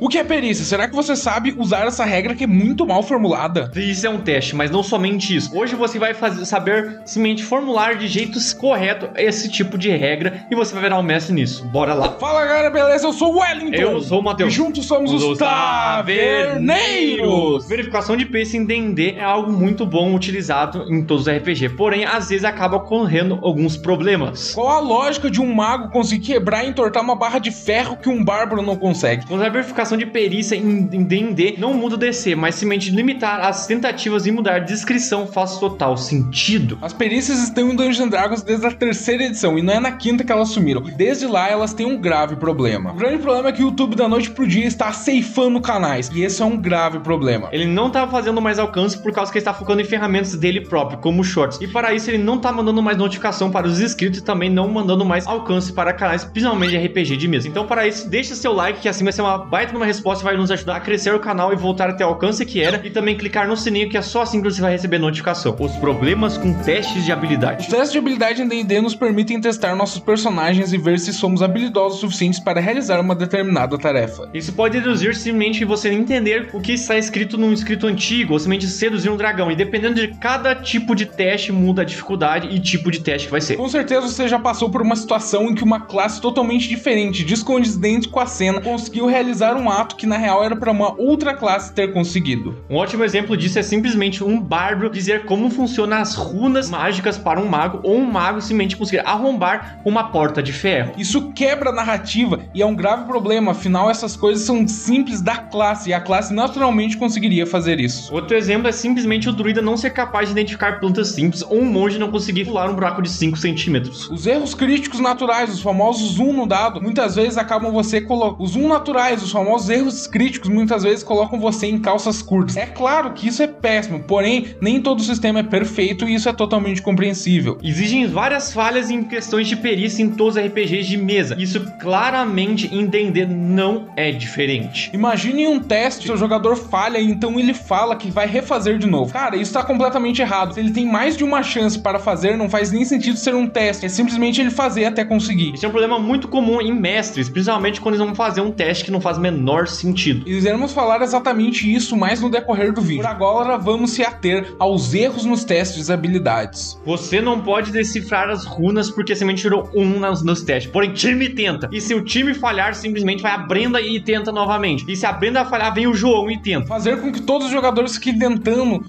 O que é perícia? Será que você sabe usar essa regra que é muito mal formulada? Isso é um teste, mas não somente isso. Hoje você vai fazer, saber simplesmente formular de jeitos correto esse tipo de regra e você vai virar um mestre nisso. Bora lá. Fala galera, beleza? Eu sou o Wellington. Eu sou o E Matheus. juntos somos os, Taverneiros. Verificação de pacing em D&D é algo muito bom utilizado em todos os RPG, porém às vezes acaba ocorrendo alguns problemas. Qual a lógica de um mago conseguir quebrar e entortar uma barra de ferro que um bárbaro não consegue? Quando a verificação de perícia em em D&D não muda o DC, mas simplesmente limitar as tentativas e mudar a descrição faz total sentido. As perícias estão em Dungeons and Dragons desde a terceira edição e não é na quinta que elas sumiram. Desde lá elas têm um grave problema. O grande problema é que o YouTube da noite pro dia está ceifando canais e esse é um grave problema. Ele não tá fazendo mais alcance por causa que ele está focando em ferramentas dele próprio, como shorts. E para isso ele não tá mandando mais notificação para os inscritos e também não mandando mais alcance para canais, principalmente de RPG de mesa. Então para isso, deixa seu like que assim vai ser uma baita numa resposta vai nos ajudar a crescer o canal e voltar até o alcance que era. E também clicar no sininho que é só assim que você vai receber notificação. Os problemas com testes de Os habilidade. testes de habilidade em D&D nos permitem testar nossos personagens e ver se somos habilidosos o suficientes para realizar uma determinada tarefa. Isso pode reduzir simplesmente você entender o que está escrito num escrito antigo, ou simplesmente seduzir um dragão. E dependendo de cada tipo de teste, muda a dificuldade e tipo de teste que vai ser. Com certeza você já passou por uma situação em que uma classe totalmente diferente, descondizente com a cena, conseguiu realizar um ato que na real era para uma outra classe ter conseguido. Um ótimo exemplo disso é simplesmente um bárbaro dizer como funcionam as runas mágicas para um mago, ou um mago simplesmente conseguir arrombar uma porta de ferro. Isso quebra a narrativa e é um grave problema, afinal essas coisas são simples da classe e a classe naturalmente conseguiria fazer isso. Outro exemplo é simplesmente o druida não ser capaz de identificar plantas simples ou um monge não conseguir pular um buraco de 5 centímetros. Os erros críticos naturais, os famosos zoom no dado, muitas vezes acabam você colocando. Os zoom naturais, os famosos erros críticos, muitas vezes colocam você em calças curtas. É claro que isso é péssimo, porém, nem todo sistema é perfeito e isso é totalmente compreensível. Existem várias falhas em questões de perícia em todos os RPGs de mesa. Isso claramente D&D não é diferente. Imagine um teste, seu jogador falha e então ele fala que vai refazer de novo. Cara, isso tá completamente errado. Se ele tem mais de uma chance para fazer, não faz nem sentido ser um teste. É simplesmente ele fazer até conseguir. Isso é um problema muito comum em mestres, principalmente quando eles vão fazer um teste que não faz o menor sentido. E iremos falar exatamente isso mais no decorrer do vídeo. Por agora, vamos se ater aos erros nos testes de habilidades. Você não pode decifrar as runas porque simplesmente tirou um nos, nos testes. Porém, time tenta. E se o time falhar, simplesmente vai a Brenda e tenta novamente. E se a Brenda falhar, vem o João e tenta. Fazer com que todos os jogadores fiquem tentando.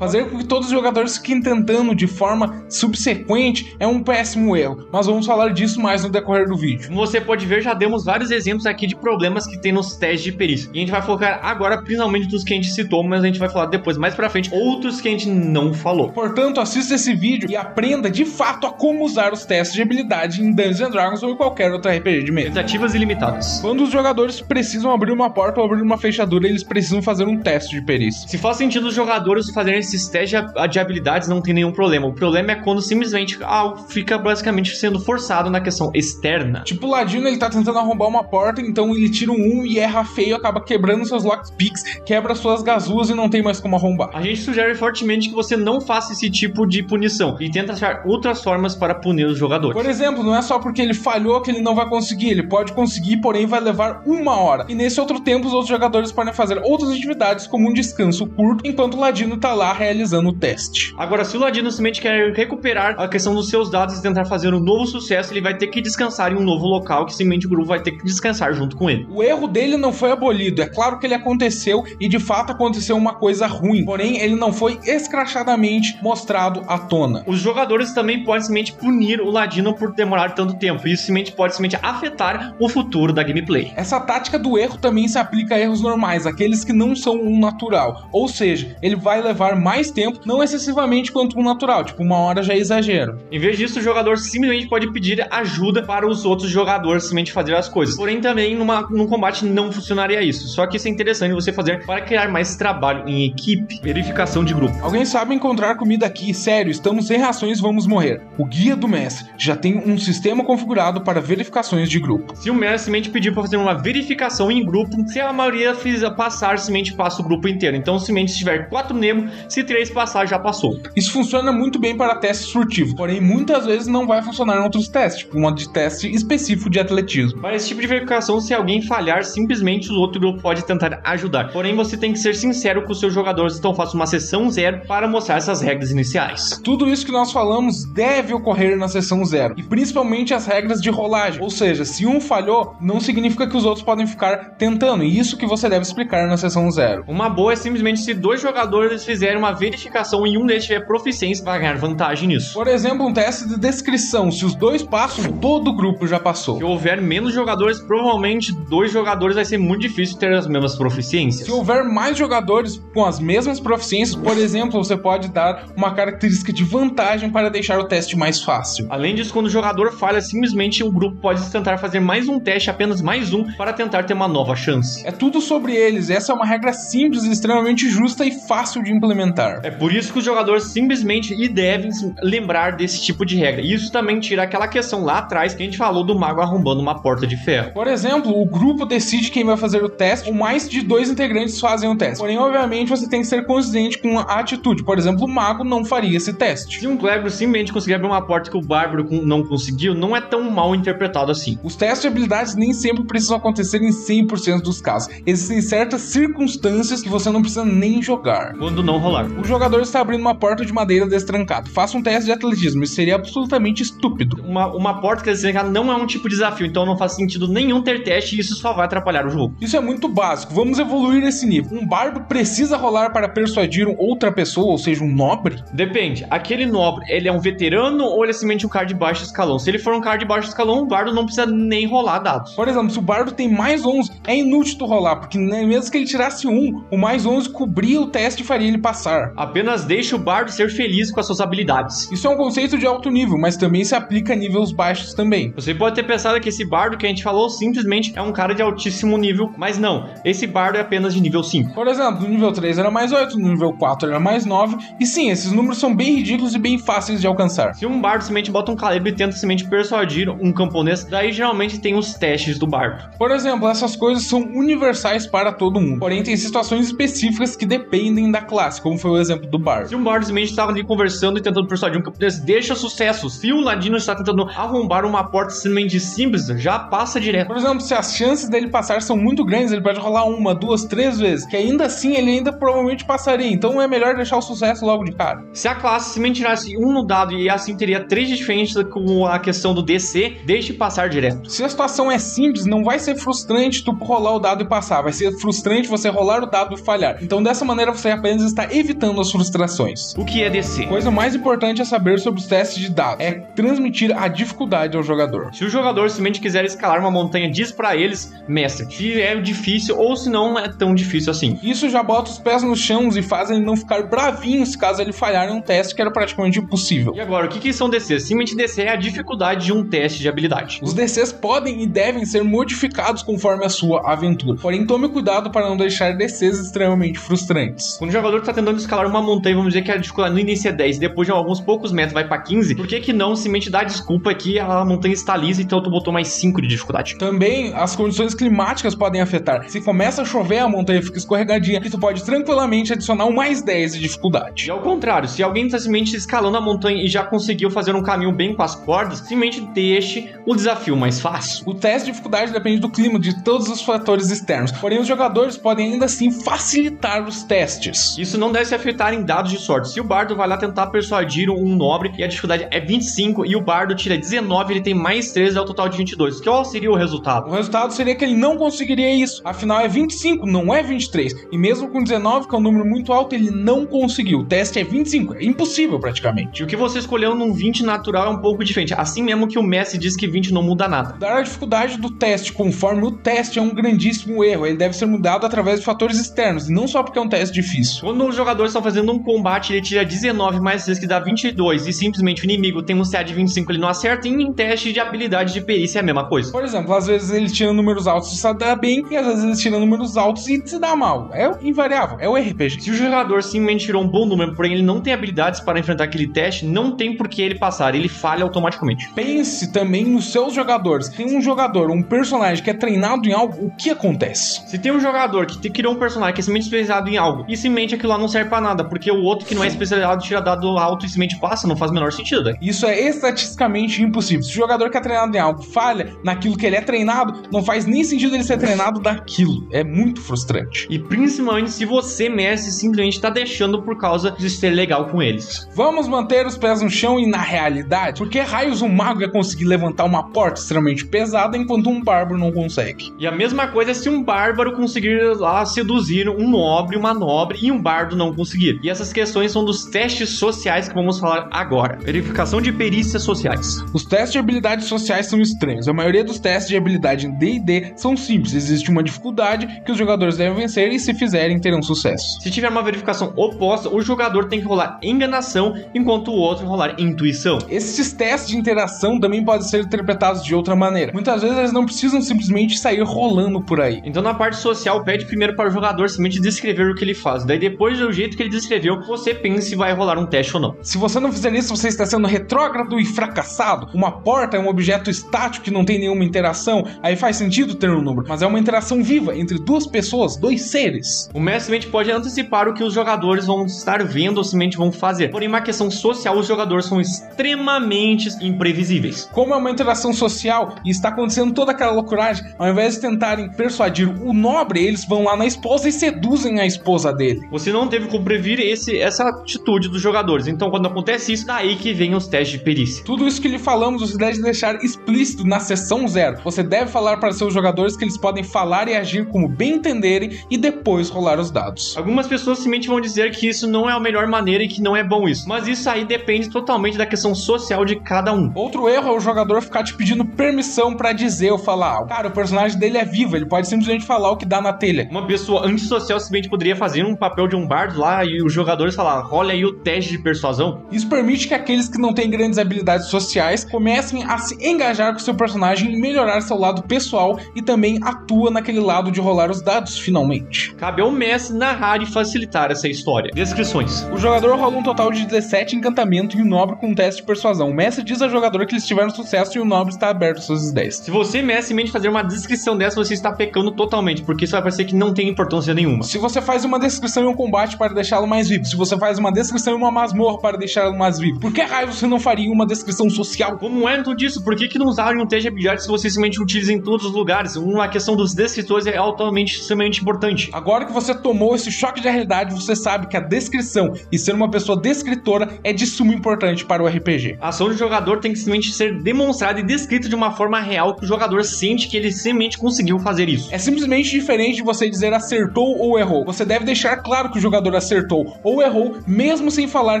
Fazer com que todos os jogadores fiquem tentando de forma subsequente é um péssimo erro, mas vamos falar disso mais no decorrer do vídeo. Como você pode ver, já demos vários exemplos aqui de problemas que tem nos testes de perícia. E a gente vai focar agora principalmente dos que a gente citou, mas a gente vai falar depois, mais pra frente, outros que a gente não falou. Portanto, assista esse vídeo e aprenda de fato a como usar os testes de habilidade em Dungeons Dragons ou em qualquer outro RPG de mesa. Tentativas ilimitadas. Quando os jogadores precisam abrir uma porta ou abrir uma fechadura, eles precisam fazer um teste de perícia. Se faz sentido os jogadores fazerem esses testes de- de habilidades, não tem nenhum problema. O problema é quando simplesmente algo fica basicamente sendo forçado na questão externa. Tipo, o Ladino ele tá tentando arrombar uma porta, então ele tira um 1 e erra feio, acaba quebrando seus lockpicks, quebra suas gazuas e não tem mais como arrombar. A gente sugere fortemente que você não faça esse tipo de punição e tenta achar outras formas para punir os jogadores. Por exemplo, não é só porque ele falhou que ele não vai conseguir, ele pode conseguir, porém vai levar uma hora. E nesse outro tempo, os outros jogadores podem fazer outras atividades, como um descanso curto, enquanto o Ladino tá lá realizando o teste. Agora, se o Ladino simplesmente quer recuperar a questão dos seus dados e tentar fazer um novo sucesso, ele vai ter que descansar em um novo local que simplesmente o grupo vai ter que descansar junto com ele. O erro dele não foi abolido, é claro que ele aconteceu e de fato aconteceu uma coisa ruim, porém ele não foi escrachadamente mostrado à tona. Os jogadores também podem simplesmente punir o Ladino por demorar tanto tempo. Isso simplesmente pode simplesmente afetar o futuro da gameplay. Essa tática do erro também se aplica a erros normais, aqueles que não são um natural. Ou seja, ele vai levar mais tempo, não excessivamente quanto um natural, tipo uma hora já é exagero. Em vez disso, o jogador simplesmente pode pedir ajuda para os outros jogadores simplesmente fazer as coisas. Porém, também numa, num combate não funcionaria isso. Só que isso é interessante você fazer para criar mais trabalho em equipe. Verificação de grupo. Alguém sabe encontrar comida aqui? Sério, estamos sem rações, vamos morrer. O guia do mestre já tem um sistema configurado para verificações de grupo. Se o mestre simplesmente pedir para fazer uma verificação em grupo, se a maioria fizer passar, simplesmente passa o grupo inteiro. Então, simplesmente se tiver quatro Nemo, Se três passar, já passou. Isso funciona muito bem para testes furtivos, porém muitas vezes não vai funcionar em outros testes, tipo uma de teste específico de atletismo. Para esse tipo de verificação, se alguém falhar, simplesmente o outro grupo pode tentar ajudar. Porém, você tem que ser sincero com os seus jogadores, então faça uma sessão zero para mostrar essas regras iniciais. Tudo isso que nós falamos deve ocorrer na sessão zero, e principalmente as regras de rolagem. Ou seja, se um falhou, não significa que os outros podem ficar tentando, e isso que você deve explicar na sessão zero. Uma boa é simplesmente se dois jogadores fizerem uma verificação e um deles tiver proficiência, vai ganhar vantagem nisso. Por exemplo, um teste de descrição. Se os dois passam, todo o grupo já passou. Se houver menos jogadores, provavelmente dois jogadores vai ser muito difícil ter as mesmas proficiências. Se houver mais jogadores com as mesmas proficiências, por exemplo, você pode dar uma característica de vantagem para deixar o teste mais fácil. Além disso, quando o jogador falha, simplesmente o grupo pode tentar fazer mais um teste, apenas mais um, para tentar ter uma nova chance. É tudo sobre eles. Essa é uma regra simples, extremamente justa e fácil de implementar. É por isso que os jogadores simplesmente e devem se lembrar desse tipo de regra. E Isso também tira aquela questão lá atrás que a gente falou do mago arrombando uma porta de ferro. Por exemplo, o grupo decide quem vai fazer o teste, ou mais de dois integrantes fazem o teste. Porém, obviamente, você tem que ser consciente com a atitude. Por exemplo, o mago não faria esse teste. Se um clérigo simplesmente conseguir abrir uma porta que o bárbaro não conseguiu, não é tão mal interpretado assim. Os testes de habilidades nem sempre precisam acontecer em 100% dos casos. Existem certas circunstâncias que você não precisa nem jogar. Quando não rolar. O jogador está abrindo uma porta de madeira destrancada. Faça um teste de atletismo. Isso seria absolutamente estúpido. Uma, uma porta que eles não é um tipo de desafio, então não faz sentido nenhum ter teste e isso só vai atrapalhar o jogo. Isso é muito básico. Vamos evoluir esse nível. Um bardo precisa rolar para persuadir outra pessoa, ou seja, um nobre? Depende. Aquele nobre, ele é um veterano ou ele é simplesmente um cara de baixo escalão? Se ele for um cara de baixo escalão, o bardo não precisa nem rolar dados. Por exemplo, se o bardo tem mais 11, é inútil tu rolar, porque mesmo que ele tirasse um, o mais 11 cobria o teste e faria ele passar. Apenas deixe o bardo ser feliz com as suas habilidades. Isso é um conceito de alto nível, mas também se aplica a níveis baixos também. Você pode ter pensado que esse bardo que a gente falou simplesmente é um cara de altíssimo nível, mas não. Esse bardo é apenas de nível 5. Por exemplo, no nível 3 era mais 8, no nível 4 era mais 9, e sim, esses números são bem ridículos e bem fáceis de alcançar. Se um bardo simplesmente bota um calibre e tenta simplesmente persuadir um camponês, daí geralmente tem os testes do bardo. Por exemplo, essas coisas são universais para todo mundo, porém tem situações específicas que dependem da classe, como foi o exemplo do bardo. Se um bardo simplesmente estava ali conversando e tentando persuadir um camponês, deixa sucesso. Se o ladino está tentando arrombar uma porta simplesmente simples, já passa direto. Por exemplo, se as chances dele passar são muito grandes, ele pode rolar uma, duas, três vezes, que ainda assim ele ainda provavelmente passaria, então é melhor deixar o sucesso logo de cara. Se a classe simplesmente tirasse um no dado e assim teria três diferentes com a questão do DC, deixe passar direto. Se a situação é simples, não vai ser frustrante tu rolar o dado e passar, vai ser frustrante você rolar o dado e falhar. Então dessa maneira você apenas está evitando as frustrações. O que é DC? Coisa mais importante a saber sobre os testes de dados é transmitir a dificuldade ao jogador. Se o jogador simplesmente quiser escalar uma montanha, diz pra eles, mestre, se é difícil ou se não é tão difícil assim. Isso já bota os pés no chão e faz ele não ficar bravinhos caso ele falhar em um teste que era praticamente impossível. E agora, o que, que são DCs? Simplesmente DC é a dificuldade de um teste de habilidade. Os DCs podem e devem ser modificados conforme a sua aventura, porém tome cuidado para não deixar DCs extremamente frustrantes. Quando o jogador tá tentando escalar uma montanha, vamos dizer que a dificuldade no início é 10, depois de alguns poucos metros vai pra 15, por que que não simplesmente dá desculpa que a montanha está lisa, então tu botou mais 5 de dificuldade? Também as condições climáticas podem afetar. Se começa a chover, a montanha fica escorregadinha e tu pode tranquilamente adicionar um mais 10 de dificuldade. E ao contrário, se alguém tá simplesmente escalando a montanha e já conseguiu fazer um caminho bem com as cordas, simplesmente deixe o desafio mais fácil. O teste de dificuldade depende do clima, de todos os fatores externos. Porém, os jogadores podem ainda assim facilitar os testes. Isso não deve se afetar em dados de sorte. Se o bardo vai lá tentar persuadir um nobre e a dificuldade é 25 e o bardo tira 19, ele tem mais 13, é o total de 22. Qual seria o resultado? O resultado seria que ele não conseguiria isso. Afinal, é 25, não é 23. E mesmo com 19, que é um número muito alto, ele não conseguiu. O teste é 25. É impossível, praticamente. E o que você escolheu num 20 natural é um pouco diferente. Assim mesmo que o Messi diz que 20 não muda nada. Dar a dificuldade do teste conforme o teste é um grandíssimo erro. Ele deve ser mudado através de fatores externos, e não só porque é um teste difícil. Quando os jogadores estão fazendo um combate, ele tira 19 mais 6, que dá 22, e simplesmente o inimigo tem um CA de 25, ele não acerta, e em teste de habilidade de perícia é a mesma coisa. Por exemplo, às vezes ele tira números altos e se dá bem, e às vezes ele tira números altos e se dá mal. É invariável, é o RPG. Se o jogador simplesmente tirou um bom número, porém ele não tem habilidades para enfrentar aquele teste, não tem por que ele passar, ele falha automaticamente. Pense também nos seus jogadores. Tem um jogador, um personagem que é treinado em algo, o que acontece? Se tem um jogador que criou um personagem que é simplesmente especializado em algo, e simplesmente aquilo lá não serve serve pra nada, porque o outro que não é especializado tira dado alto e simplesmente passa, não faz o menor sentido, né? Isso é estatisticamente impossível. Se o jogador que é treinado em algo falha naquilo que ele é treinado, não faz nem sentido ele ser treinado daquilo. É muito frustrante. E principalmente se você, mestre, simplesmente tá deixando por causa de ser legal com eles. Vamos manter os pés no chão e na realidade? Porque raios um mago ia conseguir levantar uma porta extremamente pesada enquanto um bárbaro não consegue. E a mesma coisa se um bárbaro conseguir lá seduzir um nobre, uma nobre e um bardo não conseguir. E essas questões são dos testes sociais que vamos falar agora. Verificação de perícias sociais. Os testes de habilidades sociais são estranhos. A maioria dos testes de habilidade em D&D são simples. Existe uma dificuldade que os jogadores devem vencer e se fizerem terão sucesso. Se tiver uma verificação oposta, o jogador tem que rolar enganação, enquanto o outro rolar intuição. Esses testes de interação também podem ser interpretados de outra maneira. Muitas vezes eles não precisam simplesmente sair rolando por aí. Então na parte social, pede primeiro para o jogador simplesmente descrever o que ele faz. Daí depois do jeito que ele descreveu, você pensa se vai rolar um teste ou não. Se você não fizer isso, você está sendo retrógrado e fracassado. Uma porta é um objeto estático que não tem nenhuma interação, aí faz sentido ter um número, mas é uma interação viva entre duas pessoas, dois seres. O mestre simplesmente pode antecipar o que os jogadores vão estar vendo ou simplesmente vão fazer. Porém, uma questão social, os jogadores são extremamente imprevisíveis. Como é uma interação social e está acontecendo toda aquela loucuragem, ao invés de tentarem persuadir o nobre, eles vão lá na esposa e seduzem a esposa dele. Você não teve prever esse, essa atitude dos jogadores. Então, quando acontece isso, daí que vem os testes de perícia. Tudo isso que lhe falamos, você deve deixar explícito na sessão zero. Você deve falar para seus jogadores que eles podem falar e agir como bem entenderem e depois rolar os dados. Algumas pessoas simplesmente vão dizer que isso não é a melhor maneira e que não é bom isso. Mas isso aí depende totalmente da questão social de cada um. Outro erro é o jogador ficar te pedindo permissão para dizer ou falar. Cara, o personagem dele é vivo, ele pode simplesmente falar o que dá na telha. Uma pessoa antissocial simplesmente poderia fazer um papel de um bardo lá e os jogadores falar, rola aí o teste de persuasão. Isso permite que aqueles que não têm grandes habilidades sociais comecem a se engajar com seu personagem e melhorar seu lado pessoal e também atua naquele lado de rolar os dados finalmente. Cabe ao mestre narrar e facilitar essa história. Descrições. O jogador rola um total de 17 encantamento e o nobre com um teste de persuasão. O mestre diz ao jogador que eles tiveram sucesso e o nobre está aberto às suas ideias. Se você, mestre, mente fazer uma descrição dessa, você está pecando totalmente, porque isso vai parecer que não tem importância nenhuma. Se você faz uma descrição em um combate para deixá-lo mais vivo, se você faz uma descrição em uma masmorra para deixá-lo mais vivo, por que raio você não faria uma descrição social? Como é tudo disso? Por que, que não usarem um habilidade se você simplesmente utiliza em todos os lugares? Uma questão dos descritores é altamente, extremamente importante. Agora que você tomou esse choque de realidade, você sabe que a descrição e ser uma pessoa descritora é de suma importância para o RPG. A ação do jogador tem que simplesmente ser demonstrada e descrita de uma forma real que o jogador sente que ele simplesmente conseguiu fazer isso. É simplesmente diferente de você dizer acertou ou errou. Você deve deixar claro que o jogador acertou ou errou, mesmo sem falar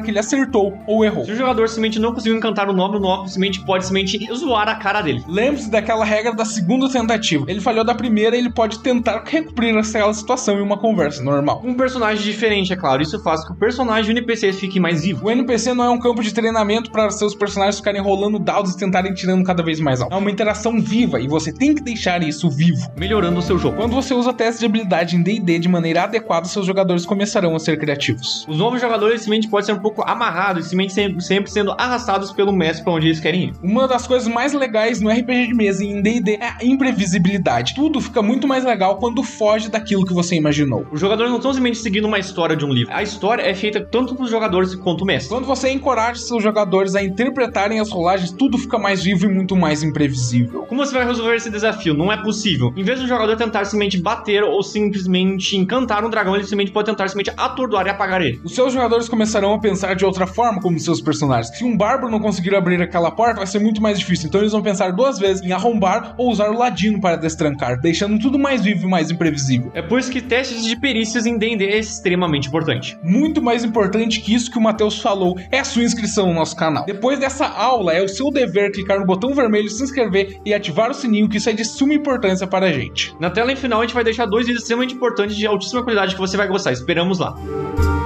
que ele acertou ou errou. Se o jogador simplesmente não conseguiu encantar o nome, o nome simplesmente pode simplesmente zoar a cara dele. Lembre-se daquela regra da segunda tentativa. Ele falhou da primeira, ele pode tentar recuperir aquela situação em uma conversa normal. Um personagem diferente, é claro. Isso faz com que o personagem e o NPC fique mais vivo. O NPC não é um campo de treinamento para seus personagens ficarem rolando dados e tentarem tirando cada vez mais alto. É uma interação viva e você tem que deixar isso vivo. Melhorando o seu jogo. Quando você usa testes de habilidade em D&D de maneira adequada, seus jogadores começarão a ser criativos. Os novos jogadores simplesmente podem ser um pouco amarrados, simplesmente sempre, sempre sendo arrastados pelo mestre para onde eles querem ir. Uma das coisas mais legais no RPG de mesa e em D&D é a imprevisibilidade. Tudo fica muito mais legal quando foge daquilo que você imaginou. Os jogadores não estão simplesmente seguindo uma história de um livro. A história é feita tanto para os jogadores quanto o mestre. Quando você encoraja seus jogadores a interpretarem as rolagens, tudo fica mais vivo e muito mais imprevisível. Como você vai resolver esse desafio? Não é possível. Em vez do jogador tentar simplesmente bater ou simplesmente encantar um dragão, ele simplesmente pode tentar simplesmente atordoar e apagar ele. Os seus jogadores começarão a pensar de outra forma como seus personagens. Se um bárbaro não conseguir abrir aquela porta, vai ser muito mais difícil. Então eles vão pensar duas vezes em arrombar ou usar o ladino para destrancar, deixando tudo mais vivo e mais imprevisível. É por isso que testes de perícias em D&D é extremamente importante. Muito mais importante que isso que o Matheus falou é a sua inscrição no nosso canal. Depois dessa aula, é o seu dever clicar no botão vermelho, se inscrever e ativar o sininho, que isso é de suma importância para a gente. Na tela em final, a gente vai deixar dois vídeos extremamente importantes de altíssima qualidade que você vai gostar. Esperamos lá. Ciao.